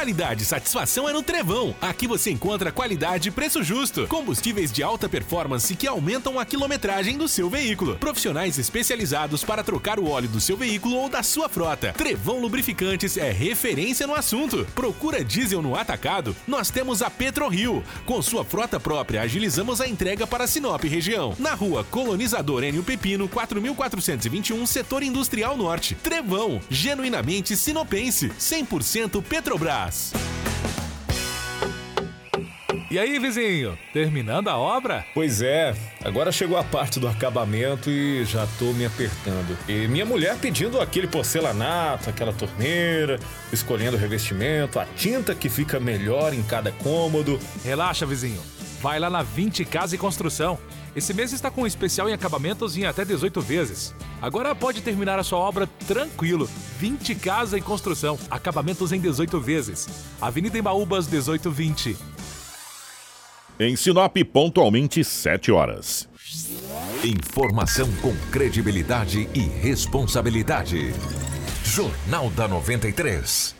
Qualidade e satisfação é no Trevão. Aqui você encontra qualidade e preço justo. Combustíveis de alta performance que aumentam a quilometragem do seu veículo. Profissionais especializados para trocar o óleo do seu veículo ou da sua frota. Trevão Lubrificantes é referência no assunto. Procura diesel no atacado? Nós temos a PetroRio. Com sua frota própria, agilizamos a entrega para Sinop região. Na rua Colonizador Enio Pepino, 4421, Setor Industrial Norte. Trevão, genuinamente sinopense, 100% Petrobras. E aí, vizinho, terminando a obra? Pois é, agora chegou a parte do acabamento e já tô me apertando. E minha mulher pedindo aquele porcelanato, aquela torneira, escolhendo o revestimento, a tinta que fica melhor em cada cômodo. Relaxa, vizinho. Vai lá na 20 Casa e Construção. Esse mês está com um especial em acabamentos em até 18 vezes. Agora pode terminar a sua obra tranquilo. 20 Casa e Construção. Acabamentos em 18 vezes. Avenida Embaúbas 1820. Em Sinop, pontualmente 7 horas. Informação com credibilidade e responsabilidade. Jornal da 93.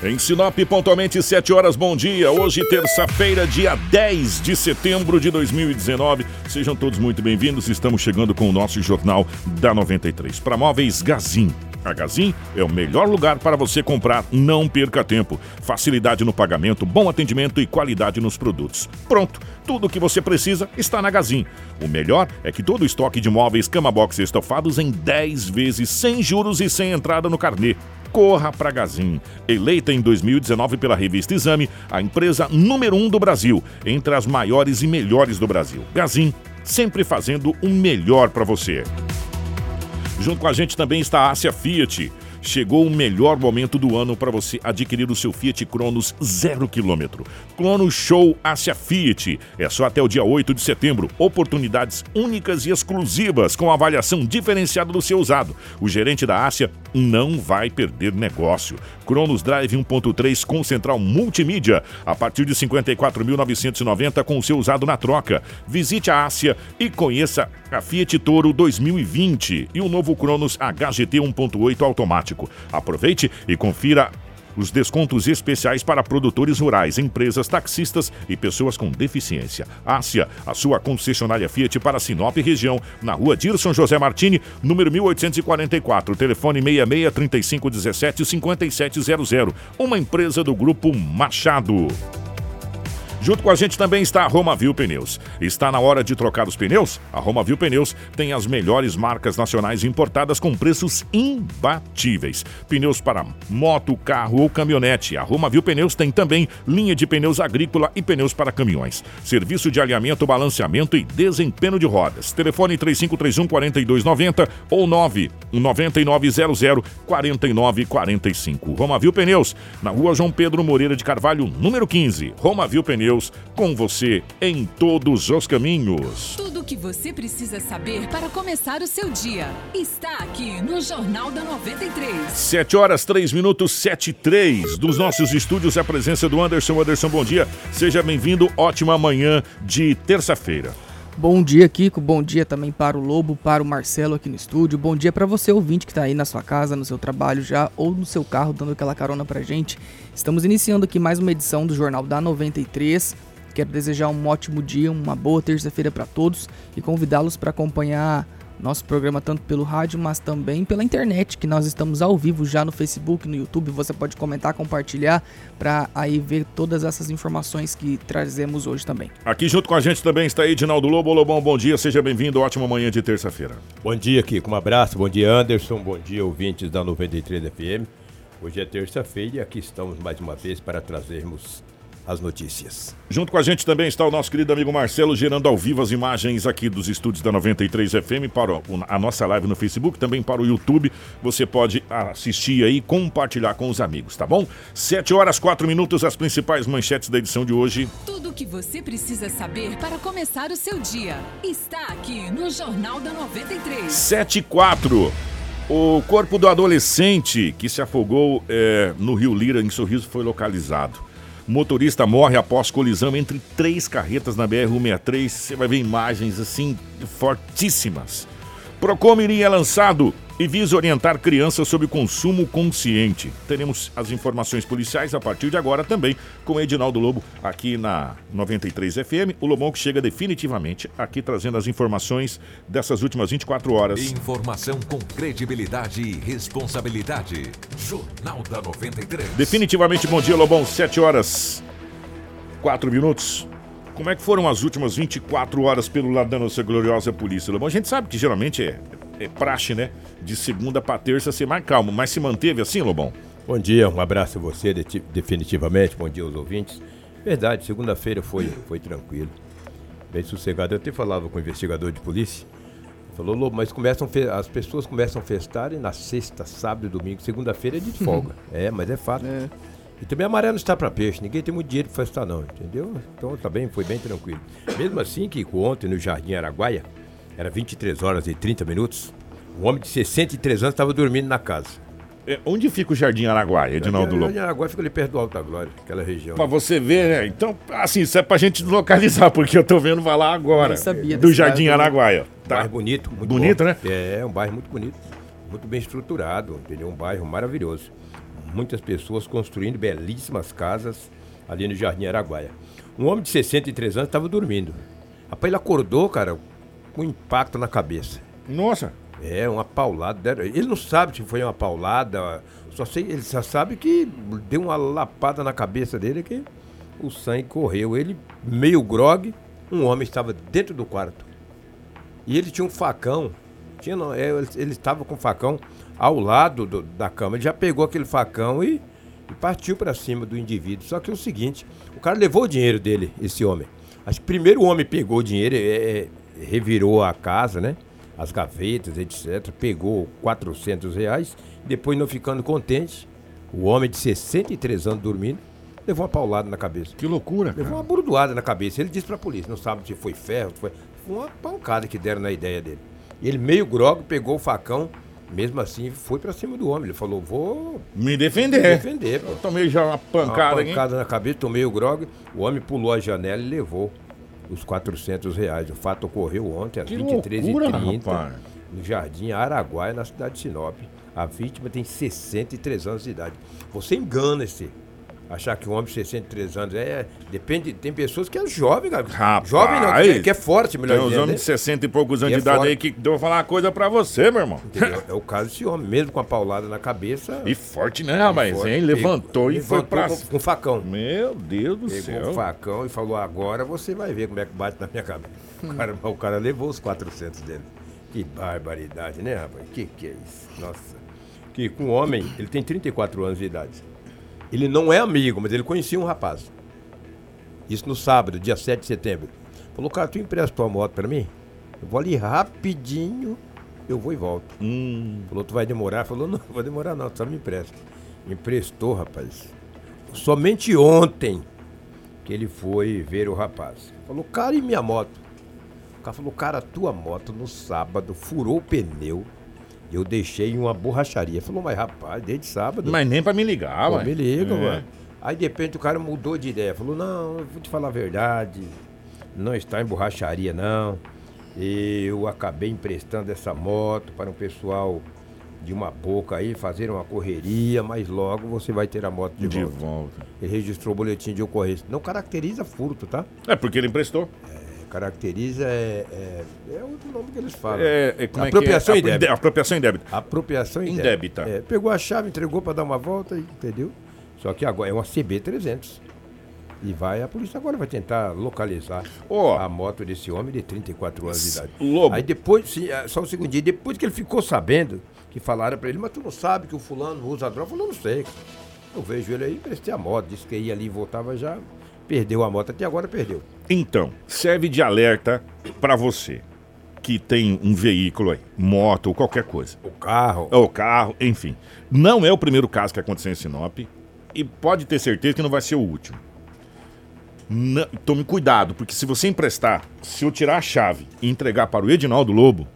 Em Sinop, pontualmente 7 horas, bom dia. Hoje, terça-feira, dia 10 de setembro de 2019. Sejam todos muito bem-vindos. Estamos chegando com o nosso Jornal da 93. Para móveis Gazin. A Gazin é o melhor lugar para você comprar. Não perca tempo. Facilidade no pagamento, bom atendimento e qualidade nos produtos. Pronto, tudo o que você precisa está na Gazin. O melhor é que todo o estoque de móveis cama box estofados em 10 vezes, sem juros e sem entrada no carnê corra para Gazin. Eleita em 2019 pela revista Exame, a empresa número 1 um do Brasil, entre as maiores e melhores do Brasil. Gazin, sempre fazendo o melhor para você. Junto com a gente também está a Ásia Fiat. Chegou o melhor momento do ano para você adquirir o seu Fiat Cronos zero quilômetro. Cronos Show Ásia Fiat. É só até o dia 8 de setembro. Oportunidades únicas e exclusivas com avaliação diferenciada do seu usado. O gerente da Ásia não vai perder negócio. Cronos Drive 1.3 com central multimídia a partir de 54.990 com o seu usado na troca. Visite a Ásia e conheça a Fiat Toro 2020 e o novo Cronos HGT 1.8 automático. Aproveite e confira os descontos especiais para produtores rurais, empresas, taxistas e pessoas com deficiência. Ásia, a sua concessionária Fiat para Sinop região, na rua Dirson José Martini, número 1844, telefone 66 3517 5700, uma empresa do grupo Machado. Junto com a gente também está a Romavil Pneus. Está na hora de trocar os pneus? A Romavil Pneus tem as melhores marcas nacionais importadas com preços imbatíveis. Pneus para moto, carro ou caminhonete. A Romavil Pneus tem também linha de pneus agrícola e pneus para caminhões. Serviço de alinhamento, balanceamento e desempenho de rodas. Telefone 3531 4290 ou 99900 4945. Romavil Pneus, na rua João Pedro Moreira de Carvalho, número 15. Romavil Pneus Deus com você em todos os caminhos. Tudo o que você precisa saber para começar o seu dia está aqui no Jornal da 93. 7 horas 3 minutos 7 e 3 dos nossos estúdios a presença do Anderson. Anderson, bom dia. Seja bem-vindo. Ótima manhã de terça-feira. Bom dia, Kiko. Bom dia também para o Lobo, para o Marcelo aqui no estúdio. Bom dia para você, ouvinte, que está aí na sua casa, no seu trabalho já ou no seu carro, dando aquela carona para gente. Estamos iniciando aqui mais uma edição do Jornal da 93. Quero desejar um ótimo dia, uma boa terça-feira para todos e convidá-los para acompanhar nosso programa tanto pelo rádio, mas também pela internet, que nós estamos ao vivo já no Facebook, no YouTube. Você pode comentar, compartilhar para aí ver todas essas informações que trazemos hoje também. Aqui junto com a gente também está Edinaldo Lobo. Lobão, bom dia, seja bem-vindo. Ótima manhã de terça-feira. Bom dia, Kiko. Um abraço. Bom dia, Anderson. Bom dia, ouvintes da 93 FM. Hoje é terça-feira e aqui estamos mais uma vez para trazermos as notícias. Junto com a gente também está o nosso querido amigo Marcelo, gerando ao vivo as imagens aqui dos estúdios da 93 FM para a nossa live no Facebook, também para o YouTube. Você pode assistir aí e compartilhar com os amigos, tá bom? 7 horas 4 minutos, as principais manchetes da edição de hoje. Tudo o que você precisa saber para começar o seu dia está aqui no Jornal da 93. 7 e 4. O corpo do adolescente que se afogou eh, no Rio Lira, em Sorriso, foi localizado. Motorista morre após colisão entre três carretas na BR-163. Você vai ver imagens assim fortíssimas. Procomirim é lançado e visa orientar crianças sobre consumo consciente. Teremos as informações policiais a partir de agora também com o Edinaldo Lobo aqui na 93 FM. O Lobão que chega definitivamente aqui trazendo as informações dessas últimas 24 horas. Informação com credibilidade e responsabilidade. Jornal da 93. Definitivamente bom dia, Lobão. 7 horas 4 minutos. Como é que foram as últimas 24 horas pelo lado da nossa gloriosa polícia, Lobão? A gente sabe que geralmente é, é praxe, né? De segunda para terça ser mais calmo, mas se manteve assim, Lobão? Bom dia, um abraço a você, de- definitivamente. Bom dia aos ouvintes. Verdade, segunda-feira foi, foi tranquilo. Bem sossegado. Eu até falava com o investigador de polícia. Falou, Lobo, mas começam as pessoas começam a festar na sexta, sábado e domingo. Segunda-feira é de folga. é, mas é fato. E também a maré não está para peixe. Ninguém tem muito dinheiro para festar, não, entendeu? Então tá bem, foi bem tranquilo. Mesmo assim, que ontem no Jardim Araguaia, era 23 horas e 30 minutos, um homem de 63 anos estava dormindo na casa. É, onde fica o Jardim Araguaia, Edinaldo O Lobo? Jardim Araguaia fica ali perto do Alta Glória, aquela região. Pra você ver, né? Então, assim, isso é pra gente localizar, porque eu tô vendo falar agora. Nem sabia do Jardim bairro, né? Araguaia. Um Tá? bairro bonito, muito Bonito, bom. né? É, um bairro muito bonito, muito bem estruturado, entendeu? Um bairro maravilhoso. Muitas pessoas construindo belíssimas casas ali no Jardim Araguaia. Um homem de 63 anos estava dormindo. Rapaz, ele acordou, cara, com um impacto na cabeça. Nossa. É, uma paulada. Ele não sabe se foi uma paulada, só sei, ele só sabe que deu uma lapada na cabeça dele que o sangue correu. Ele, meio grogue, um homem estava dentro do quarto. E ele tinha um facão. Tinha, não, é, ele, estava com o facão ao lado do- da cama. Ele já pegou aquele facão e, e partiu para cima do indivíduo. Só que é o seguinte: o cara levou o dinheiro dele, esse homem. Acho que primeiro o homem pegou o dinheiro, é, é, revirou a casa, né? As gavetas, etc. Pegou 400 reais. Depois, não ficando contente, o homem de 63 anos dormindo, levou uma paulada na cabeça. Que loucura, Levou cara. uma burdoada na cabeça. Ele disse pra polícia, não sabe se foi ferro, foi. Foi uma pancada que deram na ideia dele. Ele, meio grogue, pegou o facão, mesmo assim, foi pra cima do homem. Ele falou, vou Me me defender. defender, pô. Eu tomei já uma Uma pancada, hein? pancada na cabeça, tomei o grog. O homem pulou a janela e levou os 400 reais. O fato ocorreu ontem, às Que 23h30, loucura, rapaz. no Jardim Araguaia, na cidade de Sinop. A vítima tem 63 anos de idade. Você engana-se. Achar que um homem de 63 anos é. Depende. Tem pessoas que é jovem, cara. Rapaz, jovem não, que é, que é forte, melhor Tem uns dizendo. homens né? de 60 e poucos anos E é de idade fora. aí que eu vou falar uma coisa pra você, meu irmão. Entendeu? É o caso desse homem, mesmo com a paulada na cabeça. E forte, né, rapaz? forte, hein? Levantou e foi levantou pra. com, com facão. Meu Deus do Pegou céu. o facão e falou: agora você vai ver como é que bate na minha cabeça. O cara, o cara levou os 400 dele. Que barbaridade, né, rapaz? Que que é isso? Nossa. Que com um homem, ele tem 34 anos de idade. Ele não é amigo, mas ele conhecia um rapaz. Isso no sábado, dia 7 de setembro. Falou, cara, tu empresta tua moto pra mim? Eu vou ali rapidinho, eu vou e volto. Hum, Falou, tu vai demorar? Falou, não, não vou demorar não, tu só me empresta. Emprestou, rapaz. Somente ontem que ele foi ver o rapaz. Falou, cara, e minha moto? O cara falou, cara, a tua moto no sábado furou o pneu. Eu deixei em uma borracharia. Falou, mas rapaz, desde sábado. mas nem pra me ligar, ué. me liga, É. mano. Aí de repente o cara mudou de ideia. Falou, não, eu vou te falar a verdade. Não está em borracharia, não. Eu acabei emprestando essa moto para um pessoal de uma boca aí, fazer uma correria, mas logo você vai ter a moto de, De volta. volta. Ele registrou o boletim de ocorrência. Não caracteriza furto, tá? É porque ele emprestou. Caracteriza é, é, é outro nome que eles falam. É, é, como é que Apropriação é? indébita. Apropriação indébita. Apropriação Indébita. indébita. É, pegou a chave, entregou para dar uma volta, entendeu? Só que agora é uma CB300. E vai, a polícia agora vai tentar localizar Ó. a moto desse homem de 34 anos de idade. Lobo. Aí depois, é, só um segundinho, depois que ele ficou sabendo, que falaram para ele, mas tu não sabe que o fulano usa droga? Falou, não sei. Eu vejo ele aí, emprestei a moto, disse que ia ali e voltava já. Perdeu a moto, até agora perdeu. Então, serve de alerta pra você que tem um veículo aí, moto ou qualquer coisa. O carro. Ou carro, enfim. Não é o primeiro caso que aconteceu em Sinop e pode ter certeza que não vai ser o último. Não- tome cuidado, porque se você emprestar, se eu tirar a chave e entregar para o Edinaldo Lobo,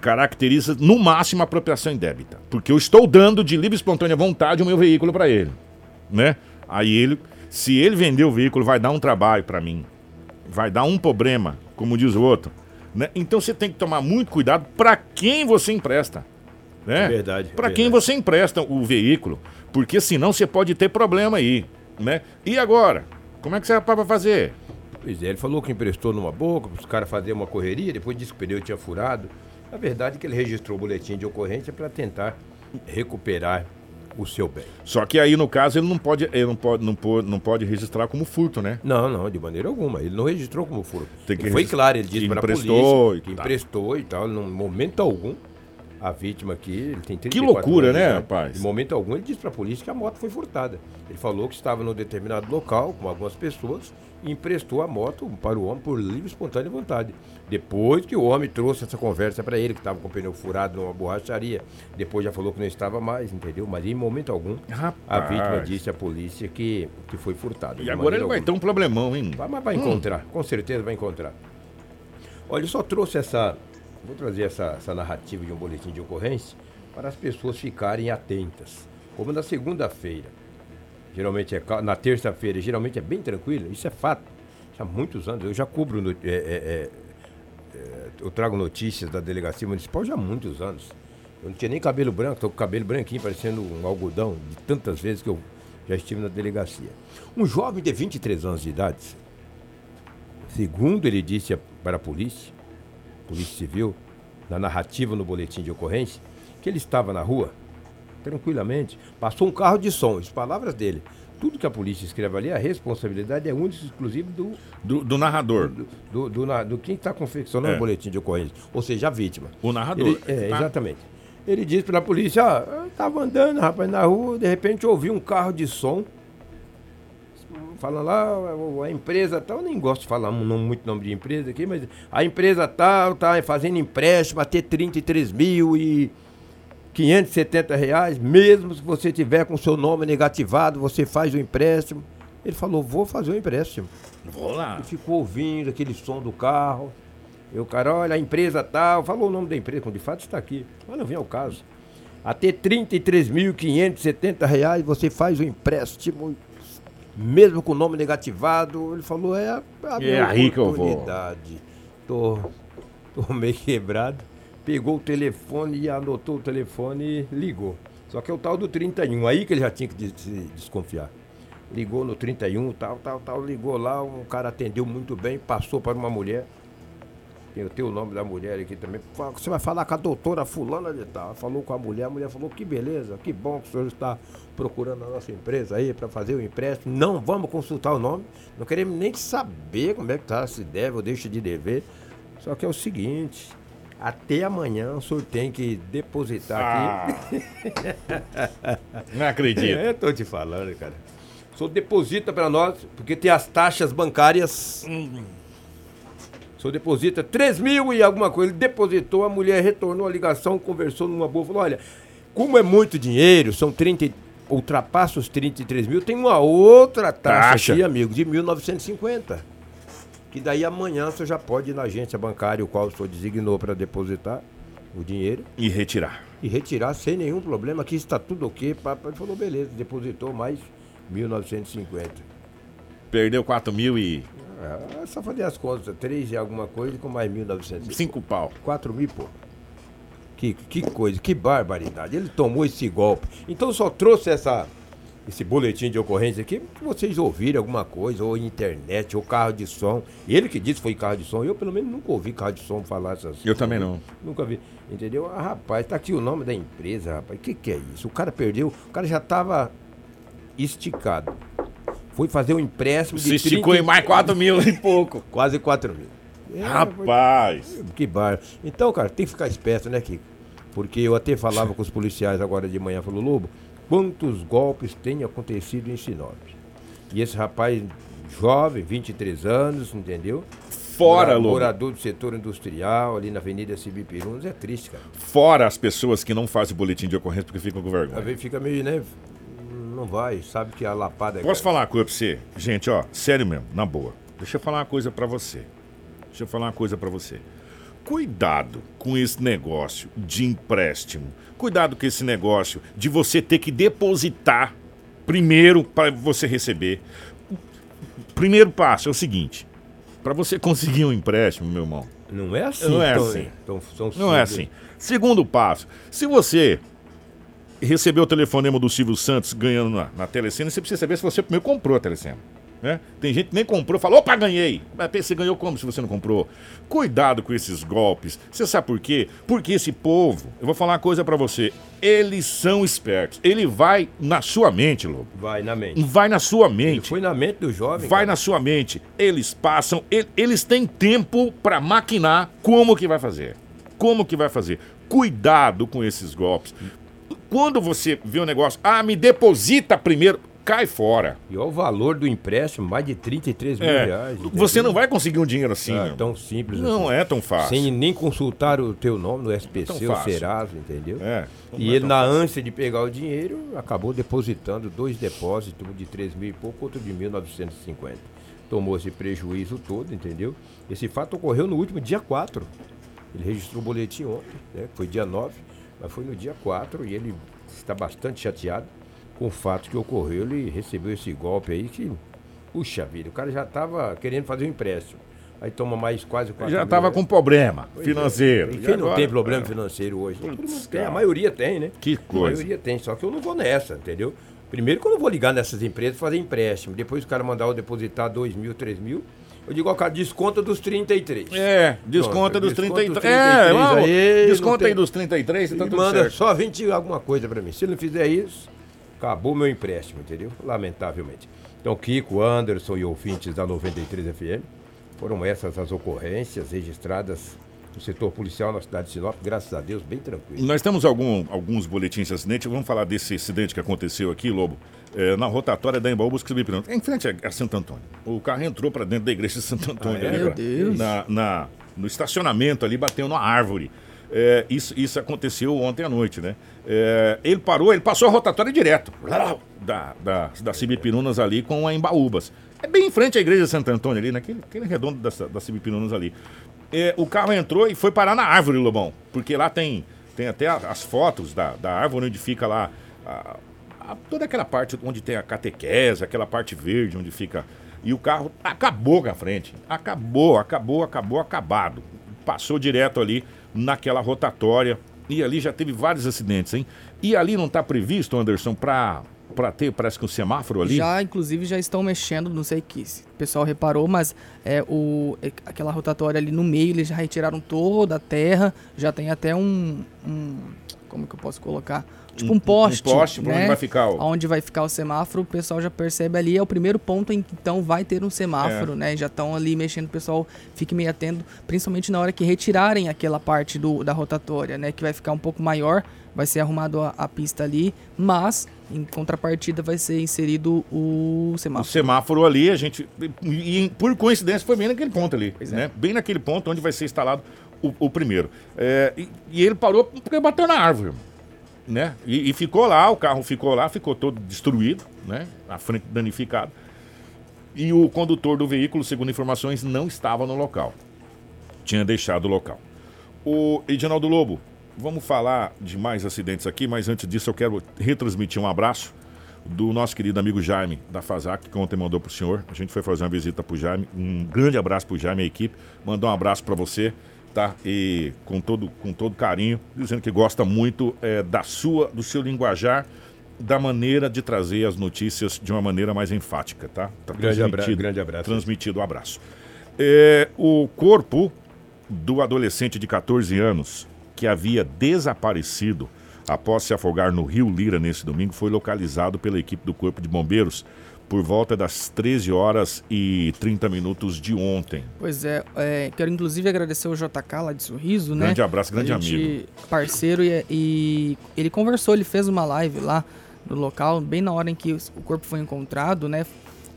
caracteriza no máximo a apropriação indébita. Porque eu estou dando de livre e espontânea vontade o meu veículo para ele. Né? Aí ele, se ele vender o veículo, vai dar um trabalho para mim. Vai dar um problema, como diz o outro. Né? Então você tem que tomar muito cuidado para quem você empresta. Né? É verdade, é Para quem você empresta o veículo. Porque senão você pode ter problema aí. Né? E agora? Como é que você vai fazer? Pois é, ele falou que emprestou numa boca, para os caras fazerem uma correria, depois disse que o pneu tinha furado. A verdade é que ele registrou o boletim de ocorrência para tentar recuperar o seu bem. Só que aí, no caso, ele não pode, ele não pode, não pode, não pode registrar como furto, né? Não, não, de maneira alguma. Ele não registrou como furto. Que foi claro, ele disse que para a polícia e que emprestou e tal. Em momento algum, a vítima aqui, ele tem 34 loucura, anos né, rapaz? Em momento algum, ele disse para a polícia que a moto foi furtada. Ele falou que estava num determinado local com algumas pessoas emprestou a moto para o homem por livre e espontânea vontade. Depois que o homem trouxe essa conversa para ele, que estava com o pneu furado numa borracharia, depois já falou que não estava mais, entendeu? Mas em momento algum, a Rapaz. vítima disse à polícia que, que foi furtada. E agora ele maneira vai alguma. ter um problemão, hein? Vai, mas vai Hum. encontrar, com certeza vai encontrar. Olha, eu só trouxe essa. Vou trazer essa, essa narrativa de um boletim de ocorrência para as pessoas ficarem atentas. Como na segunda-feira, geralmente é na terça-feira, geralmente é bem tranquilo, isso é fato. Há muitos anos, eu já cubro, no- é, é, é, é, eu trago notícias da delegacia municipal já há muitos anos. Eu não tinha nem cabelo branco, estou com cabelo branquinho, parecendo um algodão, de tantas vezes que eu já estive na delegacia. Um jovem de 23 anos de idade, Segundo ele disse para a polícia, polícia civil, na narrativa no boletim de ocorrência, que ele estava na rua, tranquilamente, passou um carro de som, as palavras dele. Tudo que a polícia escreve ali, a responsabilidade é única e exclusiva do, Do, do narrador. do, do, do na- do quem está confeccionando É. o boletim de ocorrência, ou seja, a vítima. O narrador. Ele- é, Tá. exatamente. Ele disse para a polícia, ó, eu tava andando, rapaz, na rua, de repente ouvi um carro de som, falando lá, a empresa tal, eu nem gosto de falar muito nome de empresa aqui, mas a empresa tal tá fazendo empréstimo até 33 mil e 570 reais, mesmo se você tiver com seu nome negativado, você faz o empréstimo. Ele falou, vou fazer o empréstimo. Vou lá. E ficou ouvindo aquele som do carro. E o cara, olha, a empresa tal, falou o nome da empresa, como de fato está aqui. Mas não vem ao caso. Até 33.570 reais você faz o empréstimo, mesmo com o nome negativado. Ele falou, é a, a É minha aí que eu vou. Tô, tô meio quebrado. Pegou o telefone e anotou o telefone e ligou. Só que é o tal do 31, aí que ele já tinha que se desconfiar. Ligou no 31, tal, tal, tal, ligou lá, um cara atendeu muito bem, passou para uma mulher. Tem o nome da mulher aqui também. Você vai falar com a doutora fulana de tal. Falou com a mulher, a mulher falou, que beleza, que bom que o senhor está procurando a nossa empresa aí para fazer o empréstimo. Não vamos consultar o nome. Não queremos nem saber como é que tá, se deve ou deixa de dever. Só que é o seguinte, até amanhã o senhor tem que depositar aqui. Não acredito. É, eu tô te falando, cara. O senhor deposita para nós, porque tem as taxas bancárias. O senhor deposita 3 mil e alguma coisa. Ele depositou, a mulher retornou a ligação, conversou numa boa. Falou: olha, como é muito dinheiro, são 30. e- Ultrapassa os 33 mil, tem uma outra taxa, Taxa. aqui, amigo, de 1.950. Que daí amanhã senhor já pode ir na agência bancária, o qual o senhor designou para depositar o dinheiro E retirar. e retirar sem nenhum problema. Aqui está tudo ok. Papai ele falou, beleza, depositou mais 1.950. Perdeu 4 mil e É só fazer as contas, 3 e alguma coisa com mais 1.950. 5 pau. 4 mil, pô. Que, que coisa, que barbaridade. Ele tomou esse golpe. Então só trouxe essa, esse boletim de ocorrência aqui vocês ouvirem alguma coisa, ou internet, ou carro de som. Ele que disse foi carro de som. Eu, pelo menos, nunca ouvi carro de som falar essas Eu também não. Nunca vi. Entendeu? Ah, rapaz, tá aqui o nome da empresa, rapaz. O que, que é isso? O cara perdeu, o cara já tava esticado. Foi fazer um empréstimo de Se esticou 30 em mais 4 mil e pouco. quase 4 mil. É, Rapaz. que bar. Então, cara, tem que ficar esperto, né, Kiko? Porque eu até falava com os policiais agora de manhã, falou, Lobo, quantos golpes têm acontecido em Sinop? E esse rapaz jovem, 23 anos, entendeu? Fora, Lobo. Morador do setor industrial, ali na Avenida Cibipiruns, é triste, cara. Fora as pessoas que não fazem boletim de ocorrência porque ficam com Às vergonha. vezes fica meio, né? Não vai, sabe que a lapada é. Posso falar uma coisa pra você? Gente, ó, sério mesmo, na boa. Deixa eu falar uma coisa pra você. Deixa eu falar uma coisa pra você. Cuidado com esse negócio de empréstimo. Cuidado com esse negócio de você ter que depositar primeiro para você receber. Primeiro passo é o seguinte: para você conseguir um empréstimo, meu irmão, Não é assim, Não é tão- assim. tão- são não é assim. Segundo passo, se você recebeu o telefonema do Silvio Santos ganhando na, na Telecena, você precisa saber se você primeiro comprou a Telecena. Né? Tem gente que nem comprou, falou, opa, ganhei. Mas você ganhou como se você não comprou? Cuidado com esses golpes. Você sabe por quê? Porque esse povo, eu vou falar uma coisa pra você, eles são espertos. Ele vai na sua mente, Lobo. Vai na mente. Vai na sua mente. Foi na mente do jovem. Vai cara. na sua mente. Eles passam, eles têm tempo pra maquinar como que vai fazer. Como que vai fazer. Cuidado com esses golpes. Quando você vê o negócio, ah, me deposita primeiro, cai fora. E olha o valor do empréstimo, mais de 33 mil É, reais. você entendeu? não vai conseguir um dinheiro assim, meu. tão simples Não assim. é tão fácil. Sem nem consultar o teu nome no SPC ou fácil. Serasa, entendeu? É, E é ele, na fácil. ânsia de pegar o dinheiro, acabou depositando dois depósitos, um de 3 mil e pouco, outro de 1.950. Tomou esse prejuízo todo, entendeu? Esse fato ocorreu no último dia 4. Ele registrou o boletim ontem, né? Foi dia 9, mas foi no dia 4 e ele está bastante chateado com o fato que ocorreu. Ele recebeu esse golpe aí que, puxa vida, o cara já estava querendo fazer um empréstimo. Aí toma mais quase 4 Já estava com problema Pois financeiro. é. E E quem não agora- tem problema é. financeiro hoje? Mundo tem, a maioria tem, né? Que A coisa. maioria tem, só que eu não vou nessa, entendeu? Primeiro que eu não vou ligar nessas empresas e fazer empréstimo. Depois o cara mandar eu depositar 2 mil, 3 mil. Eu digo, ó, cara, desconta dos 33. É, desconta Pronto, dos desconta 33. dos É, 33 vamos, aí, desconta tem- aí dos 33 e E tá tudo manda certo. só 20 alguma coisa pra mim. Se ele não fizer isso, acabou meu empréstimo, entendeu? Lamentavelmente. Então, Kiko, Anderson e ouvintes da 93 FM, foram essas as ocorrências registradas no setor policial na cidade de Sinop, graças a Deus, bem tranquilo. Nós temos algum- alguns boletins de acidente. Vamos falar desse acidente que aconteceu aqui, Lobo, é, na rotatória da Embaú Busca Subipirão, em frente a, a Santo Antônio. O carro entrou para dentro da igreja de Santo Antônio. Ah, é? ali, Meu ó, Deus. Na, na- no estacionamento ali, bateu numa árvore. É, isso, isso aconteceu ontem à noite, né? É, ele parou, ele passou a rotatória direto da, da, da ali com a Embaúbas. É bem em frente à igreja Santo Antônio ali, naquele aquele redondo da, da ali. É, o carro entrou e foi parar na árvore, Lobão. Porque lá tem, tem até as fotos da, da árvore onde fica lá a- a- toda aquela parte onde tem a catequese, aquela parte verde onde fica. E o carro acabou com a frente. Acabou, acabou, acabou, acabado. Passou direto ali naquela rotatória. E ali já teve vários acidentes, hein? E ali não está previsto, Anderson, para ter, parece que um semáforo ali? Já, inclusive, já estão mexendo, não sei que se o pessoal reparou, mas é, o, aquela rotatória ali no meio, eles já retiraram toda a terra, já tem até um, um- como que eu posso colocar? Tipo um, Um- um poste, poste né? onde vai ficar o- Onde vai ficar o semáforo, o pessoal já percebe ali, é o primeiro ponto em que então vai ter um semáforo, É. né? Já estão ali mexendo, o pessoal fique meio atento, principalmente na hora que retirarem aquela parte do, da rotatória, né? Que vai ficar um pouco maior, vai ser arrumado a, a pista ali, mas em contrapartida vai ser inserido o O semáforo. semáforo ali, a gente. E, e, por coincidência foi bem naquele ponto ali. Pois é. né? Bem naquele ponto onde vai ser instalado o, o primeiro. É, e, e ele parou porque bateu na árvore. Né? E, e ficou lá, o carro ficou lá, ficou todo destruído, né? A frente danificada. E o condutor do veículo, segundo informações, não estava no local. Tinha deixado o local. O Edinaldo Lobo, vamos falar de mais acidentes aqui, mas antes disso eu quero retransmitir um abraço do nosso querido amigo Jaime da Fazac, que ontem mandou pro senhor. A gente foi fazer uma visita pro Jaime. Um grande abraço pro Jaime e a equipe. Mandou um abraço para você, tá? E com todo, com todo carinho, dizendo que gosta muito é, da sua, do seu linguajar, da maneira de trazer as notícias de uma maneira mais enfática, tá? tá Grande abra- transmitido- grande abraço. Transmitido o abraço. É, o corpo do adolescente de 14 anos que havia desaparecido após se afogar no Rio Lira nesse domingo foi localizado pela equipe do Corpo de Bombeiros por volta das 13 horas e 30 minutos de ontem. Pois é, é, quero inclusive agradecer o JK lá de Sorriso, né? Grande abraço, grande amigo. Parceiro e, e ele conversou, ele fez uma live lá no local, bem na hora em que o corpo foi encontrado, né?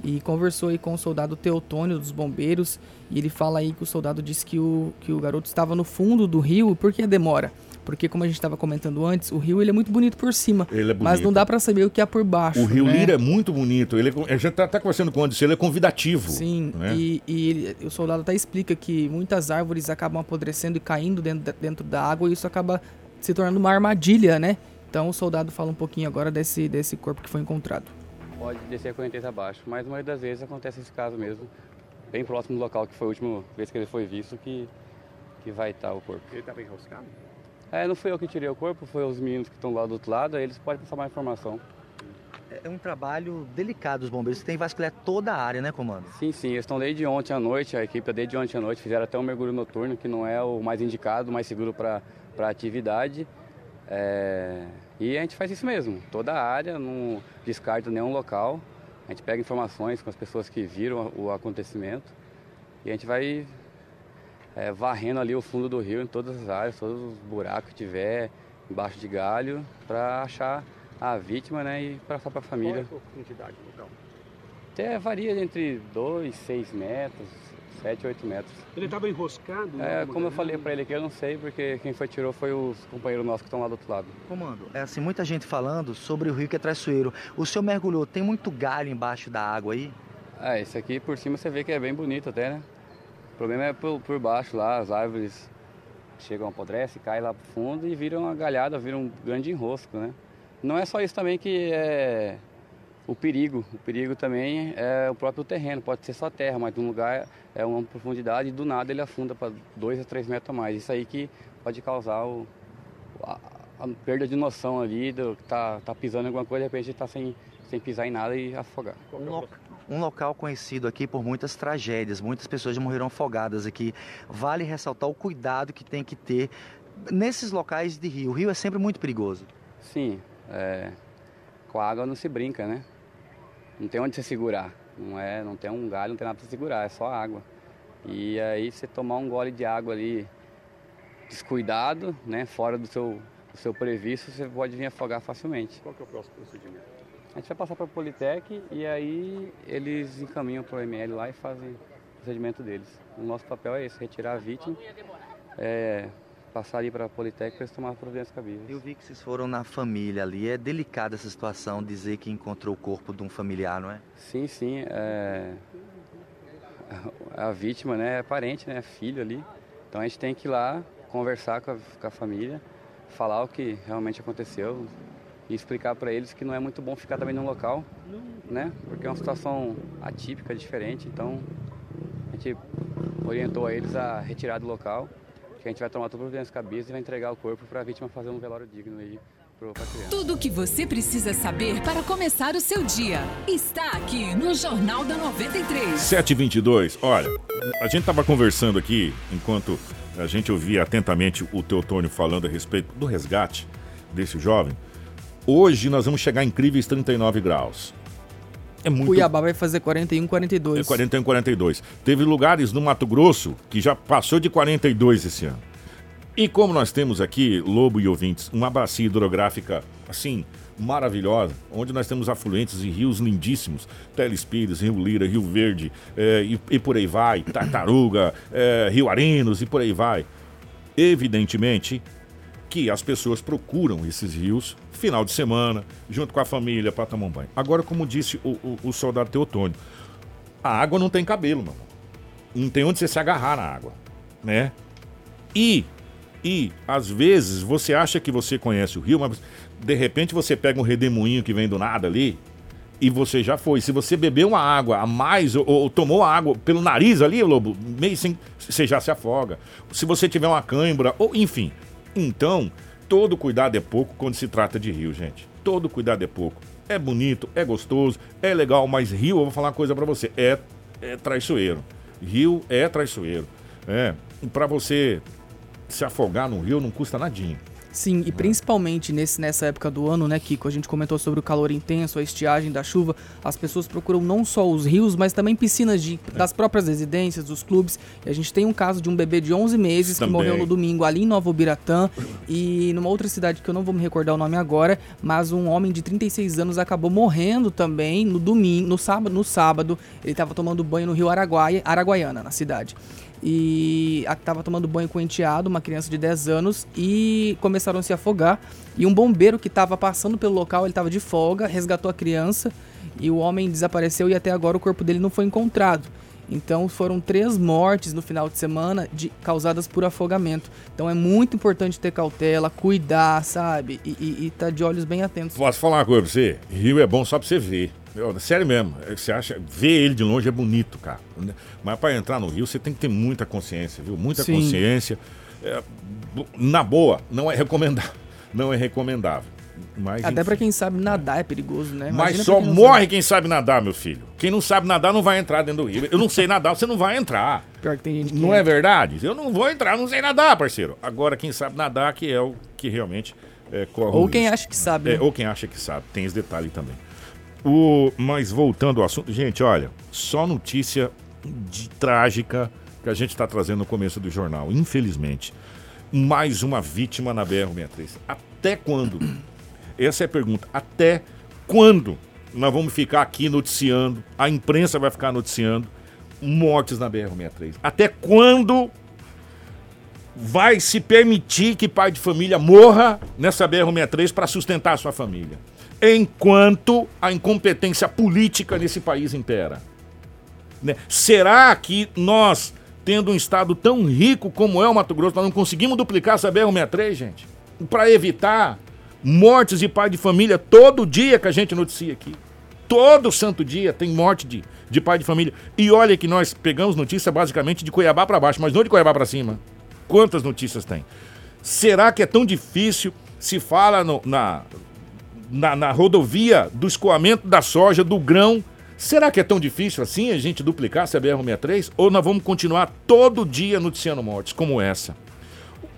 e conversou aí com o soldado Teotônio dos bombeiros e ele fala aí que o soldado disse que o, que o garoto estava no fundo do rio. Por que a demora? Porque como a gente estava comentando antes, o rio ele é muito bonito por cima, Ele é bonito. mas não dá para saber o que há por baixo. O Rio né? Lira é muito bonito. Ele, é- a gente tá até conversando com o Anderson, ele é convidativo. Sim, né? e, e ele- o soldado até explica que muitas árvores acabam apodrecendo e caindo dentro, da- dentro da água e isso acaba se tornando uma armadilha, né? Então o soldado fala um pouquinho agora desse, desse corpo que foi encontrado. pode descer a correnteza abaixo, mas maioria das vezes acontece esse caso mesmo, bem próximo do local que foi a última vez que ele foi visto que, que vai estar o corpo. Ele estava enroscado? É, não fui eu que tirei o corpo, foi os meninos que estão lá do outro lado, aí eles podem passar mais informação. É um trabalho delicado os bombeiros, tem que vasculhar toda a área, né, comando? Sim, sim, eles estão desde ontem à noite, a equipe é desde ontem à noite, fizeram até um mergulho noturno, que não é o mais indicado, o mais seguro para a atividade. É, E a gente faz isso mesmo, toda a área, não descarta nenhum local. A gente pega informações com as pessoas que viram o acontecimento e a gente vai é, varrendo ali o fundo do rio em todas as áreas, todos os buracos que tiver, embaixo de galho, para achar a vítima né, e passar para a Qual é a família. profundidade do local? Até varia entre 2, 6 metros, 7, 8 metros. Ele estava enroscado? É, não, como eu falei para ele aqui, eu não sei, porque quem foi tirou foi os companheiros nossos que estão lá do outro lado. Comando, é assim, muita gente falando sobre o rio que é traiçoeiro. O senhor mergulhou, tem muito galho embaixo da água aí? É, esse aqui por cima você vê que é bem bonito até, né? O problema é por, por baixo lá, as árvores chegam, apodrecem, caem lá pro fundo e viram uma galhada, viram um grande enrosco, né? Não é só isso também que é o perigo. O perigo também é o próprio terreno, pode ser só terra, mas num lugar é uma profundidade e do nada ele afunda para 2 a 3 metros a mais. Isso aí que pode causar o, a, a perda de noção ali, do, tá, tá pisando em alguma coisa, de repente tá sem, sem pisar em nada e afogar. Um, lo- local conhecido aqui por muitas tragédias, muitas pessoas já morreram afogadas aqui. Vale ressaltar o cuidado que tem que ter nesses locais de rio. O rio é sempre muito perigoso. Sim, é, com a água não se brinca, né? Não tem onde você segurar. Não, é, não tem um galho, não tem nada para segurar, é só água. E aí você tomar um gole de água ali descuidado, né, fora do seu, do seu previsto, você pode vir afogar facilmente. Qual que é o próximo procedimento? A gente vai passar para a Politec e aí eles encaminham para o ML lá e fazem o procedimento deles. O nosso papel é esse, retirar a vítima, é, passar ali para a Politec para eles tomarem as providências cabíveis. Eu vi que vocês foram na família ali. É delicada essa situação dizer que encontrou o corpo de um familiar, não é? Sim, sim. é, A, a vítima né, é parente, né, é filho ali. Então a gente tem que ir lá conversar com a, com a família, falar o que realmente aconteceu e explicar para eles que não é muito bom ficar também num local, né? Porque é uma situação atípica, diferente. Então a gente orientou a eles a retirar do local, que a gente vai tomar todas as providências cabíveis e vai entregar o corpo para a vítima fazer um velório digno aí para a criança. Tudo o que você precisa saber para começar o seu dia está aqui no Jornal da 93. 722, olha, a gente tava conversando aqui, enquanto a gente ouvia atentamente o Teotônio falando a respeito do resgate desse jovem. Hoje nós vamos chegar a incríveis 39 graus. É muito Cuiabá vai fazer 41, 42. É 41, 42. Teve lugares no Mato Grosso que já passou de 42 esse ano. E como nós temos aqui, Lobo e ouvintes, uma bacia hidrográfica assim maravilhosa, onde nós temos afluentes e rios lindíssimos, Telespires, Rio Lira, Rio Verde, eh, e, e por aí vai, Tartaruga, eh, Rio Arenos e por aí vai. Evidentemente que as pessoas procuram esses rios final de semana, junto com a família, para tomar um banho. Agora, como disse o, o, o soldado Teotônio, a água não tem cabelo, meu irmão. Não tem onde você se agarrar na água, né? E, e, às vezes, você acha que você conhece o rio, mas de repente você pega um redemoinho que vem do nada ali e você já foi. Se você bebeu uma água a mais ou, ou tomou a água pelo nariz ali, Lobo, meio sem, você já se afoga. Se você tiver uma cãibra, ou enfim. Então, todo cuidado é pouco quando se trata de rio, gente. Todo cuidado é pouco. É bonito, é gostoso, é legal, mas rio, eu vou falar uma coisa pra você, é, é traiçoeiro. Rio é traiçoeiro. É, para você se afogar no rio não custa nadinha. Sim, e principalmente nesse, nessa época do ano, né, Kiko? A gente comentou sobre o calor intenso, a estiagem da chuva. As pessoas procuram não só os rios, mas também piscinas de, das próprias residências, dos clubes. E a gente tem um caso de um bebê de 11 meses Também. que morreu no domingo ali em Nova Ubiratã. E numa outra cidade que eu não vou me recordar o nome agora, mas um homem de 36 anos acabou morrendo também no domingo, no sábado. No sábado ele estava tomando banho no rio Araguaia, Araguaiana, na cidade e estava tomando banho com enteado, uma criança de 10 anos, e começaram a se afogar. E um bombeiro que estava passando pelo local, ele estava de folga, resgatou a criança e o homem desapareceu e até agora o corpo dele não foi encontrado. Então foram três mortes no final de semana de, causadas por afogamento. Então é muito importante ter cautela, cuidar, sabe? E estar tá de olhos bem atentos. Posso falar uma coisa pra você? Rio é bom só pra você ver. Eu, sério mesmo, é você acha, ver ele de longe é bonito, cara. Mas para entrar no rio você tem que ter muita consciência, viu? Muita Sim. consciência. É, na boa, não é recomendável. Não é recomendável. Mas, Até pra quem sabe nadar é perigoso, né? Mas Imagina só pra quem morre sabe. quem sabe nadar, meu filho. Quem não sabe nadar não vai entrar dentro do rio. Eu não sei nadar, você não vai entrar. Pior que tem gente que Não é entra. verdade? Eu não vou entrar, não sei nadar, parceiro. Agora, quem sabe nadar que é o que realmente é, corre Ou quem risco. acha que sabe. É, né? ou quem acha que sabe. Tem esse detalhe também. O, mas voltando ao assunto, gente, olha, só notícia de, trágica que a gente está trazendo no começo do jornal. Infelizmente, mais uma vítima na BR-63. Até quando? Essa é a pergunta. Até quando nós vamos ficar aqui noticiando, a imprensa vai ficar noticiando mortes na BR-63? Até quando vai se permitir que pai de família morra nessa BR-63 para sustentar a sua família? Enquanto a incompetência política nesse país impera. Né? Será que nós, tendo um estado tão rico como é o Mato Grosso, nós não conseguimos duplicar essa BR-63, gente? Para evitar mortes de pai de família todo dia que a gente noticia aqui. Todo santo dia tem morte de, de pai de família. E olha que nós pegamos notícia basicamente de Cuiabá para baixo, mas não de Cuiabá para cima. Quantas notícias tem? Será que é tão difícil se fala no- na, na, na rodovia do escoamento da soja, do grão? Será que é tão difícil assim a gente duplicar essa BR-63? Ou nós vamos continuar todo dia noticiando mortes como essa?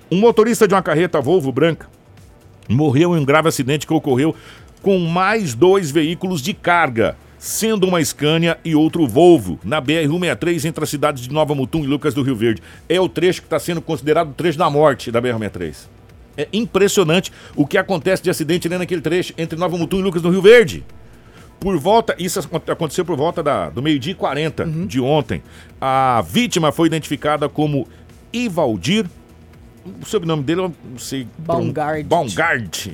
Um motorista de uma carreta Volvo branca morreu em um grave acidente que ocorreu com mais dois veículos de carga, sendo uma Scania e outro Volvo, na BR-163 entre as cidades de Nova Mutum e Lucas do Rio Verde. É o trecho que está sendo considerado o trecho da morte da BR-163. É impressionante o que acontece de acidente ali naquele trecho entre Nova Mutum e Lucas do Rio Verde. Por volta, isso ac- aconteceu por volta da, do meio-dia e 40 de ontem. A vítima foi identificada como Ivaldir, o sobrenome dele eu não sei. Baumgart. Baumgart,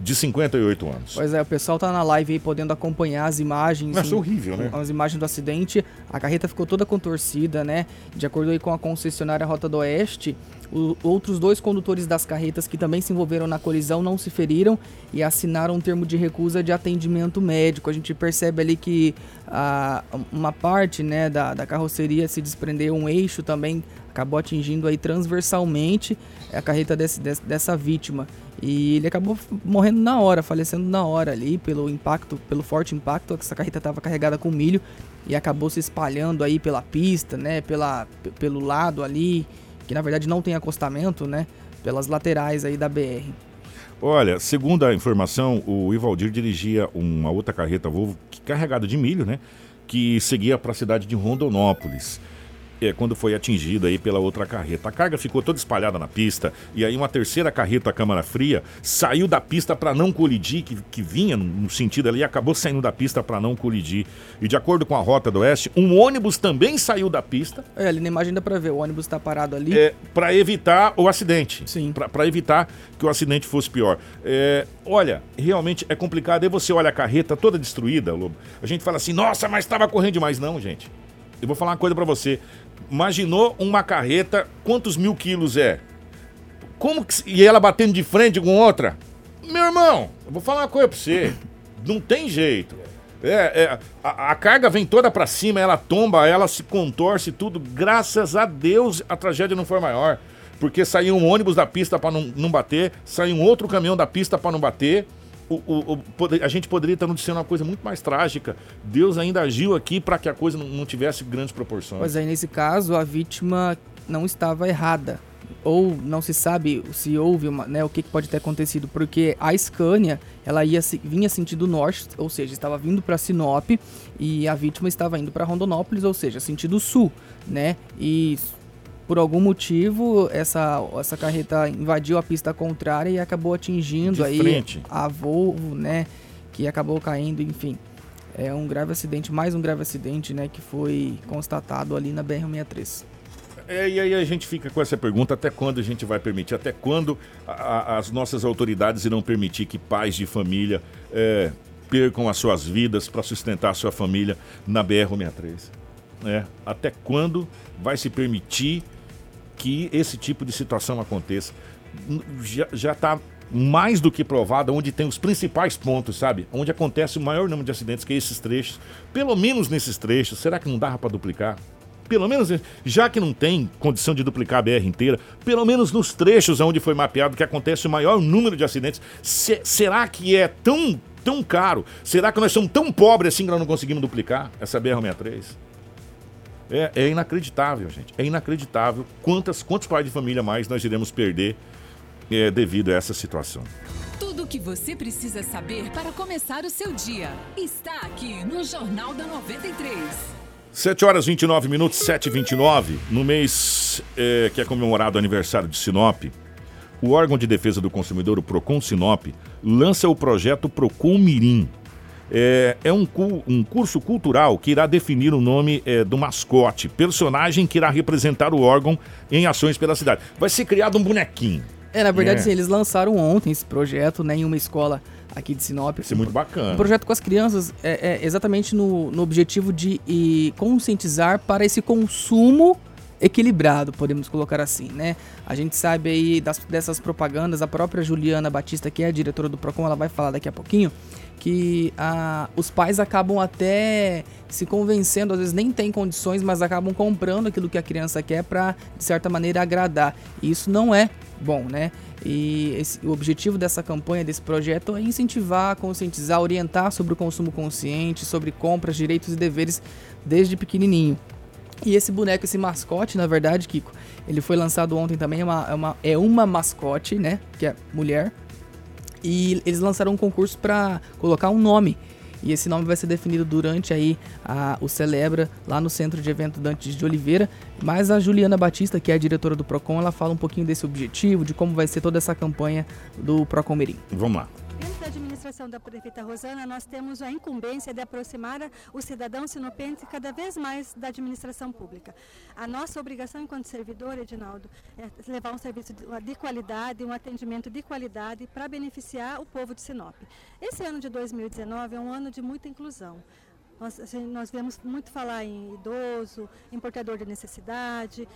de 58 anos. Pois é, o pessoal tá na live aí podendo acompanhar as imagens. Mas em- horrível, né? As imagens do acidente. A carreta ficou toda contorcida, né? De acordo aí com a concessionária Rota do Oeste, o- outros dois condutores das carretas que também se envolveram na colisão não se feriram e assinaram um termo de recusa de atendimento médico. A gente percebe ali que ah, uma parte né, da, da carroceria se desprendeu, um eixo também acabou atingindo aí transversalmente a carreta desse, desse- dessa vítima. E ele acabou morrendo na hora, falecendo na hora ali pelo impacto, pelo forte impacto. Essa carreta estava carregada com milho e acabou se espalhando aí pela pista, né? Pela, pelo lado ali, que na verdade não tem acostamento, né? Pelas laterais aí da BR. Olha, segundo a informação, o Ivaldir dirigia uma outra carreta Volvo que- carregada de milho, né? Que seguia para a cidade de Rondonópolis. É, quando foi atingido aí pela outra carreta. A carga ficou toda espalhada na pista e aí uma terceira carreta Câmara Fria saiu da pista para não colidir, que, que vinha no, sentido ali e acabou saindo da pista para não colidir. E de acordo com a Rota do Oeste, um ônibus também saiu da pista É, ali na imagem dá pra ver, o ônibus tá parado ali. é, para evitar o acidente. Sim. Para evitar que o acidente fosse pior. É, olha, realmente é complicado. Aí você olha a carreta toda destruída, Lobo. A gente fala assim, nossa, mas estava correndo demais. Não, gente. Eu vou falar uma coisa para você. Imaginou uma carreta, quantos mil quilos é? Como que. E ela batendo de frente com outra? Meu irmão, eu vou falar uma coisa pra você. Não tem jeito. É, é, a, a carga vem toda pra cima, ela tomba, ela se contorce tudo. Graças a Deus a tragédia não foi maior. Porque saiu um ônibus da pista pra não, não bater, saiu um outro caminhão da pista pra não bater. O, o- o- a gente poderia estar noticiando uma coisa muito mais trágica. Deus ainda agiu aqui para que a coisa não, não tivesse grandes proporções. Pois aí, nesse caso, a vítima não estava errada. ou não se sabe se houve uma, né, o que, que pode ter acontecido, porque a Scania ela ia vinha sentido norte, ou seja, estava vindo para Sinop e a vítima estava indo para Rondonópolis, ou seja, sentido sul, né? E por algum motivo essa essa carreta invadiu a pista contrária e acabou atingindo De aí frente. a Volvo, né? Que acabou caindo, enfim. É um grave acidente, mais um grave acidente, né? Que foi constatado ali na BR-63. É, e aí a gente fica com essa pergunta: até quando a gente vai permitir? Até quando a- a- as nossas autoridades irão permitir que pais de família é, percam as suas vidas para sustentar a sua família na BR-63? É, até quando vai se permitir que esse tipo de situação aconteça? Já, já tá mais do que provado onde tem os principais pontos, sabe? Onde acontece o maior número de acidentes, que é esses trechos. Pelo menos nesses trechos, será que não dava para duplicar? Pelo menos, já que não tem condição de duplicar a BR inteira, pelo menos nos trechos onde foi mapeado que acontece o maior número de acidentes, se- será que é tão, tão caro? Será que nós somos tão pobres assim que nós não conseguimos duplicar essa BR-63? É, é inacreditável, gente. É inacreditável quantas, quantos pais de família mais nós iremos perder é, devido a essa situação. Tudo o que você precisa saber para começar o seu dia está aqui no Jornal da 93. 7 horas 29 minutos, 7 e 29 No mês eh, que é comemorado o aniversário de Sinop, o órgão de defesa do consumidor, o Procon Sinop, lança o projeto Procon Mirim. É, é um, cu- um curso cultural que irá definir o nome eh, do mascote, personagem que irá representar o órgão em ações pela cidade. Vai ser criado um bonequinho. É, na verdade, É. sim, eles lançaram ontem esse projeto, né, em uma escola aqui de Sinop. Isso é muito bacana. Um projeto com as crianças é, é exatamente no, no objetivo de conscientizar para esse consumo equilibrado, podemos colocar assim, né? A gente sabe aí das- dessas propagandas, a própria Juliana Batista, que é a diretora do Procon, ela vai falar daqui a pouquinho, que ah, os pais acabam até se convencendo, às vezes nem tem condições, mas acabam comprando aquilo que a criança quer para de certa maneira agradar. E isso não é bom, né? E esse- o objetivo dessa campanha, desse projeto é incentivar, conscientizar, orientar sobre o consumo consciente, sobre compras, direitos e deveres desde pequenininho. E esse boneco, esse mascote, na verdade, Kiko, ele foi lançado ontem também, é uma, é uma, é uma mascote, né? Que é mulher. E eles lançaram um concurso para colocar um nome. E esse nome vai ser definido durante aí a, o Celebra, lá no Centro de Evento Dantes de Oliveira. Mas a Juliana Batista, que é a diretora do Procon, ela fala um pouquinho desse objetivo, de como vai ser toda essa campanha do Procon Mirim. Vamos lá. Dentro da administração da prefeita Rosana, nós temos a incumbência de aproximar o cidadão sinopense cada vez mais da administração pública. A nossa obrigação enquanto servidor, Edinaldo, é levar um serviço de, de qualidade, um atendimento de qualidade para beneficiar o povo de Sinop. Esse ano de 2019 é um ano de muita inclusão. Nós, assim, nós vemos muito falar em idoso, em portador de necessidade,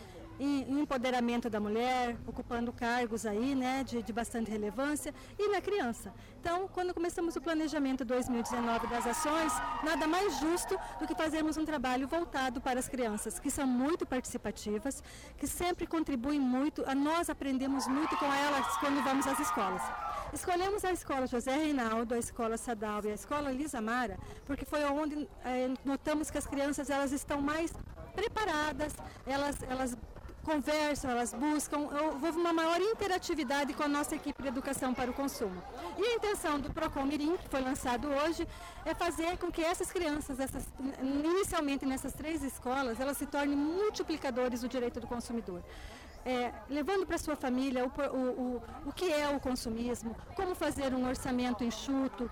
em, em empoderamento da mulher, ocupando cargos aí, né, de, de bastante relevância, e na criança. Então, quando começamos o planejamento 2019 das ações, nada mais justo do que fazermos um trabalho voltado para as crianças, que são muito participativas, que sempre contribuem muito, nós aprendemos muito com elas quando vamos às escolas. Escolhemos a escola José Reinaldo, a escola Sadal e a escola Lisa Mara, porque foi onde eh, notamos que as crianças elas estão mais preparadas, elas, elas conversam, elas buscam, houve uma maior interatividade com a nossa equipe de educação para o consumo. E a intenção do Procon Mirim, que foi lançado hoje, é fazer com que essas crianças, essas, inicialmente nessas três escolas, elas se tornem multiplicadores do direito do consumidor. É, levando para sua família o, o, o, o que é o consumismo, como fazer um orçamento enxuto,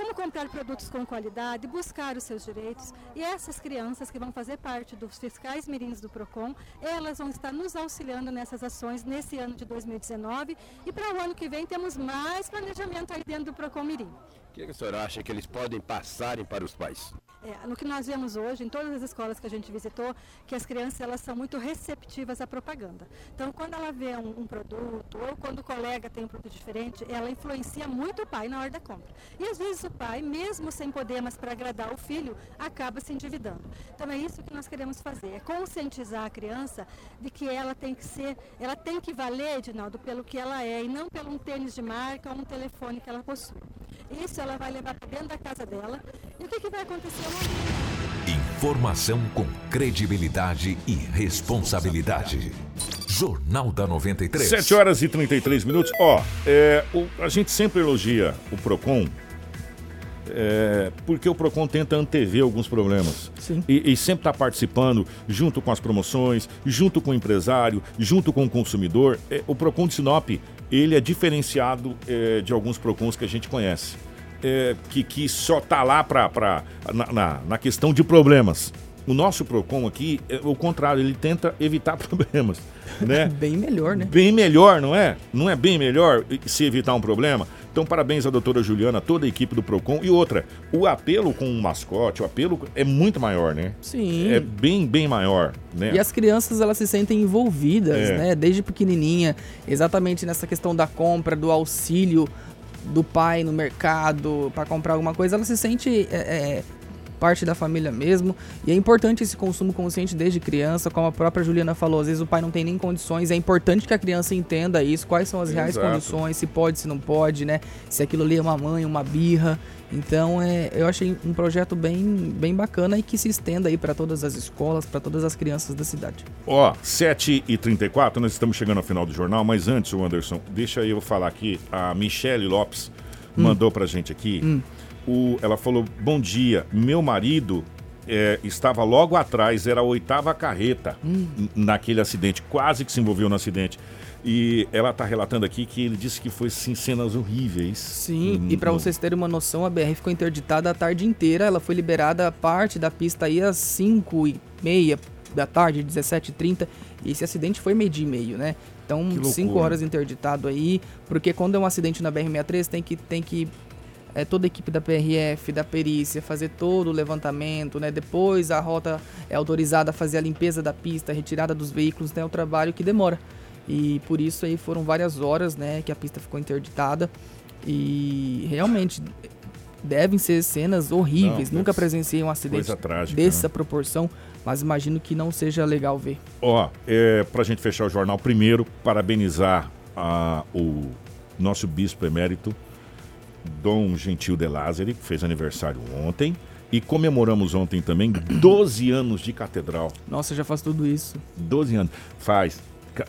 como comprar produtos com qualidade, buscar os seus direitos. E essas crianças que vão fazer parte dos fiscais mirins do PROCON, elas vão estar nos auxiliando nessas ações nesse ano de 2019. E para o ano que vem temos mais planejamento aí dentro do PROCON Mirim. O que, que a senhora acha que eles podem passarem para os pais? É, no que nós vemos hoje, em todas as escolas que a gente visitou, que as crianças elas são muito receptivas à propaganda. Então, quando ela vê um, um produto, ou quando o colega tem um produto diferente, ela influencia muito o pai na hora da compra. E às vezes o pai, mesmo sem poder, mas para agradar o filho, acaba se endividando. Então é isso que nós queremos fazer, é conscientizar a criança de que ela tem que ser, ela tem que valer, Edinaldo, pelo que ela é, e não pelo um tênis de marca ou um telefone que ela possui. Isso ela vai levar para dentro da casa dela. E o que, que vai acontecer? Informação com credibilidade e responsabilidade. Jornal da 93. 7 horas e 33 minutos. Ó, é, o- a gente sempre elogia o PROCON, é, porque o PROCON tenta antever alguns problemas. Sim. E, e sempre está participando, junto com as promoções, junto com o empresário, junto com o consumidor. É, o PROCON de Sinop, ele é diferenciado é, de alguns PROCONs que a gente conhece. É, que, que só tá lá pra, pra, na, na, na questão de problemas. O nosso PROCON aqui é o contrário, ele tenta evitar problemas. Né? Bem melhor, né? Bem melhor, não é? Não é bem melhor se evitar um problema? Então, parabéns à doutora Juliana, toda a equipe do PROCON. E outra, o apelo com o mascote, o apelo é muito maior, né? Sim. É bem, bem maior, né? E as crianças elas se sentem envolvidas, É. né? Desde pequenininha, exatamente nessa questão da compra, do auxílio do pai no mercado para comprar alguma coisa, ela se sente é, é, parte da família mesmo. E é importante esse consumo consciente desde criança, como a própria Juliana falou, às vezes o pai não tem nem condições. É importante que a criança entenda isso, quais são as reais Exato. condições, se pode, se não pode, né? Se aquilo ali é uma mãe, uma birra. Então, é, eu achei um projeto bem, bem bacana e que se estenda aí para todas as escolas, para todas as crianças da cidade. Ó, 7h34, nós estamos chegando ao final do jornal, mas antes, o Anderson, deixa eu falar aqui. A Michele Lopes Hum. mandou pra gente aqui. O, ela falou: Bom dia, meu marido é, estava logo atrás, era a oitava carreta Hum. naquele acidente, quase que se envolveu no acidente. E ela tá relatando aqui que ele disse que foi sim, cenas horríveis. Sim, e Hum, para vocês terem uma noção, a BR ficou interditada a tarde inteira. Ela foi liberada a parte da pista aí às 5 e meia da tarde, 17h30. E esse acidente foi meio dia e meio, né? Então, Que 5 loucura. horas interditado aí. Porque quando é um acidente na BR-63, tem que, tem que é, toda a equipe da PRF, da perícia, fazer todo o levantamento, né? Depois a rota é autorizada a fazer a limpeza da pista, a retirada dos veículos, né? É um trabalho que demora. E por isso aí foram várias horas, né, que a pista ficou interditada. E realmente devem ser cenas horríveis. Não, Nunca presenciei um acidente trágica, dessa né? proporção, mas imagino que não seja legal ver. Ó, é, pra gente fechar o jornal, primeiro, parabenizar a, o nosso bispo emérito, Dom Gentil de Lázari, que fez aniversário ontem. E comemoramos ontem também 12 anos de catedral. Nossa, já faz tudo isso. 12 anos. Faz.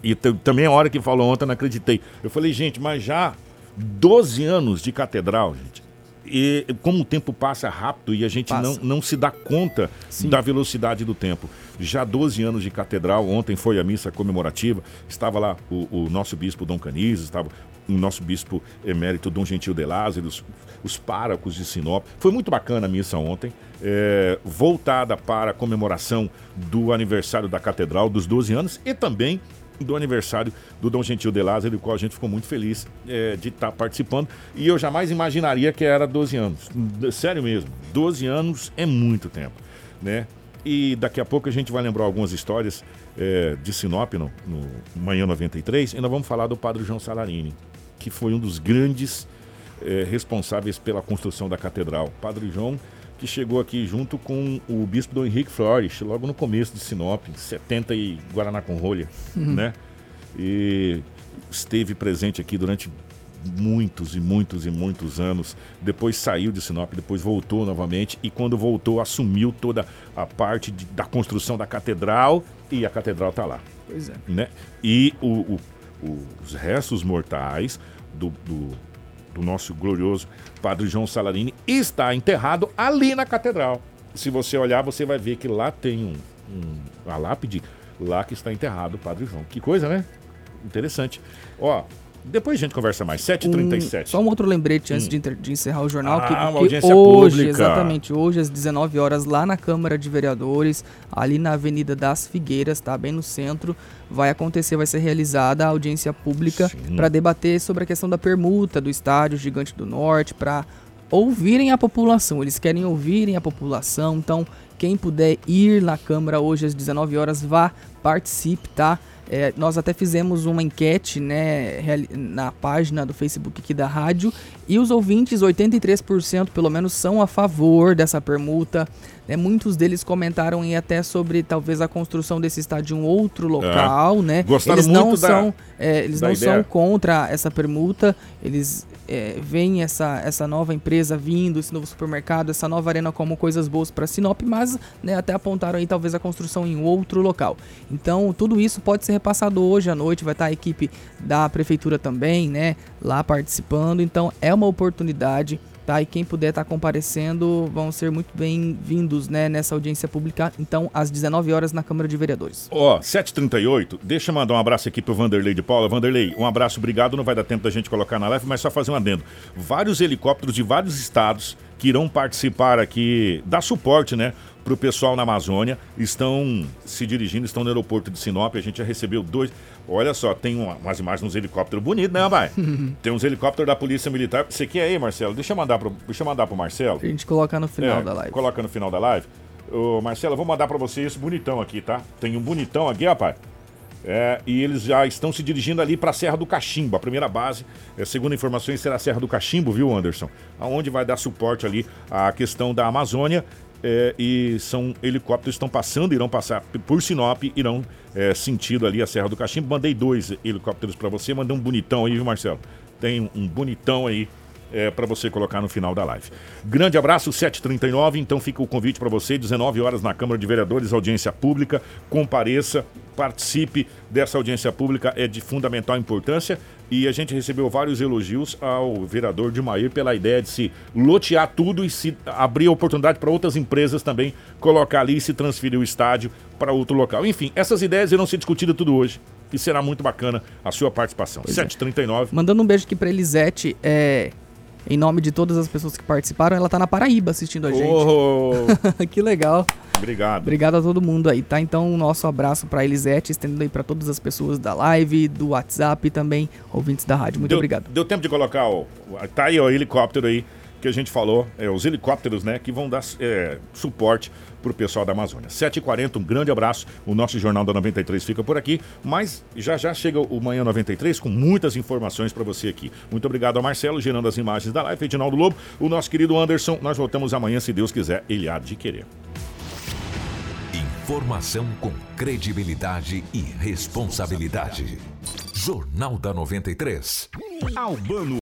E também a hora que falou ontem, eu não acreditei. Eu falei, gente, mas já 12 anos de catedral, gente. E como o tempo passa rápido e a gente Passa. não, não se dá conta da velocidade do tempo. Já 12 anos de catedral, ontem foi a missa comemorativa, estava lá o, o nosso bispo Dom Canizes, estava o nosso bispo emérito Dom Gentil de Lázaro, os, os párocos de Sinop. Foi muito bacana a missa ontem, é, voltada para a comemoração do aniversário da catedral dos 12 anos e também do aniversário do Dom Gentil de Lázaro, do qual a gente ficou muito feliz é, de estar participando. E eu jamais imaginaria que era 12 anos. Sério mesmo, 12 anos é muito tempo, né? E daqui a pouco a gente vai lembrar algumas histórias é, de Sinop no, no Manhã 93 e nós vamos falar do Padre João Salarini, que foi um dos grandes é, responsáveis pela construção da catedral. Padre João que chegou aqui junto com o bispo Dom Henrique Flores, logo no começo de Sinop, em 70 e Guaraná com rolha, Uhum. né? E esteve presente aqui durante muitos e muitos e muitos anos. Depois saiu de Sinop, depois voltou novamente e quando voltou assumiu toda a parte de- da construção da catedral e a catedral está lá. Pois é. Né? E o- o- os restos mortais do, do, do nosso glorioso Padre João Salarini está enterrado ali na catedral. Se você olhar, você vai ver que lá tem um, um- a lápide, lá que está enterrado o Padre João. Que coisa, né? Interessante. Ó, depois a gente conversa mais. 7h37. Um, só um outro lembrete antes Hum. de, inter- de encerrar o jornal. Ah, que, uma audiência hoje, pública. exatamente, hoje às 19 horas, lá na Câmara de Vereadores, ali na Avenida das Figueiras, tá? Bem no centro, vai acontecer, vai ser realizada a audiência pública para debater sobre a questão da permuta do estádio Gigante do Norte, para ouvirem a população. Eles querem ouvirem a população, então quem puder ir na Câmara hoje às 19 horas, vá, participe, tá? É, nós até fizemos uma enquete né, na página do Facebook aqui da rádio e os ouvintes, 83% pelo menos, são a favor dessa permuta. Né? muitos deles comentaram em até sobre talvez a construção desse estádio em um outro local, né? Gostaram eles não muito da- são, é, eles não ideia. são contra essa permuta, eles é, veem essa, essa nova empresa vindo, esse novo supermercado, essa nova arena como coisas boas para Sinop, mas né, até apontaram aí talvez a construção em outro local. Então, tudo isso pode ser repassado hoje à noite, vai estar a equipe da prefeitura também, né, lá participando. Então, é uma oportunidade tá? E quem puder estar tá comparecendo vão ser muito bem-vindos, né, nessa audiência pública, então, às 19 horas na Câmara de Vereadores. Ó, oh, 7h38, deixa eu mandar um abraço aqui pro Vanderlei de Paula. Vanderlei, um abraço, obrigado, não vai dar tempo da gente colocar na live, mas só fazer um adendo. Vários helicópteros de vários estados que irão participar aqui, dar suporte, né, para o pessoal na Amazônia, estão se dirigindo, estão no aeroporto de Sinop, a gente já recebeu dois, Olha só, tem uma, umas imagens, uns helicópteros bonitos, né, vai? tem uns helicópteros da Polícia Militar. Você quer aí, Marcelo? Deixa eu mandar pro, deixa eu mandar pro Marcelo. A gente coloca no final é, da live. Coloca no final da live. Ô, Marcelo, eu vou mandar para você esse bonitão aqui, tá? Tem um bonitão aqui, rapaz. É, e eles já estão se dirigindo ali para a Serra do Cachimbo. A primeira base, é, segundo informações, será a Serra do Cachimbo, viu, Anderson? Aonde vai dar suporte ali à questão da Amazônia é, e são helicópteros estão passando, irão passar por Sinop, irão é, sentido ali a Serra do Cachimbo. Mandei dois helicópteros para você, mandei um bonitão aí, viu, Marcelo? Tem um bonitão aí é, para você colocar no final da live. Grande abraço, 7h39. Então fica o convite para você, 19 horas na Câmara de Vereadores, audiência pública. Compareça, participe dessa audiência pública, é de fundamental importância. E a gente recebeu vários elogios ao vereador de Mair pela ideia de se lotear tudo e se abrir a oportunidade para outras empresas também colocar ali e se transferir o estádio para outro local. Enfim, essas ideias irão ser discutidas tudo hoje e será muito bacana a sua participação. 7h39. É. Mandando um beijo aqui para Elisete, é, em nome de todas as pessoas que participaram, ela tá na Paraíba assistindo a gente. Oh. que legal. Obrigado. Obrigado a todo mundo aí, tá? Então, o nosso abraço para Elisete, estendendo aí para todas as pessoas da live, do WhatsApp e também ouvintes da rádio. Muito deu, obrigado. Deu tempo de colocar o. Tá aí o helicóptero aí que a gente falou, é, os helicópteros, né, que vão dar é, suporte para o pessoal da Amazônia. 7h40, um grande abraço. O nosso Jornal da 93 fica por aqui, mas já já chega o Manhã 93 com muitas informações para você aqui. Muito obrigado ao Marcelo, gerando as imagens da live. Edinaldo Lobo, o nosso querido Anderson. Nós voltamos amanhã, se Deus quiser, ele há de querer. Informação com credibilidade e responsabilidade. Jornal da 93. Albano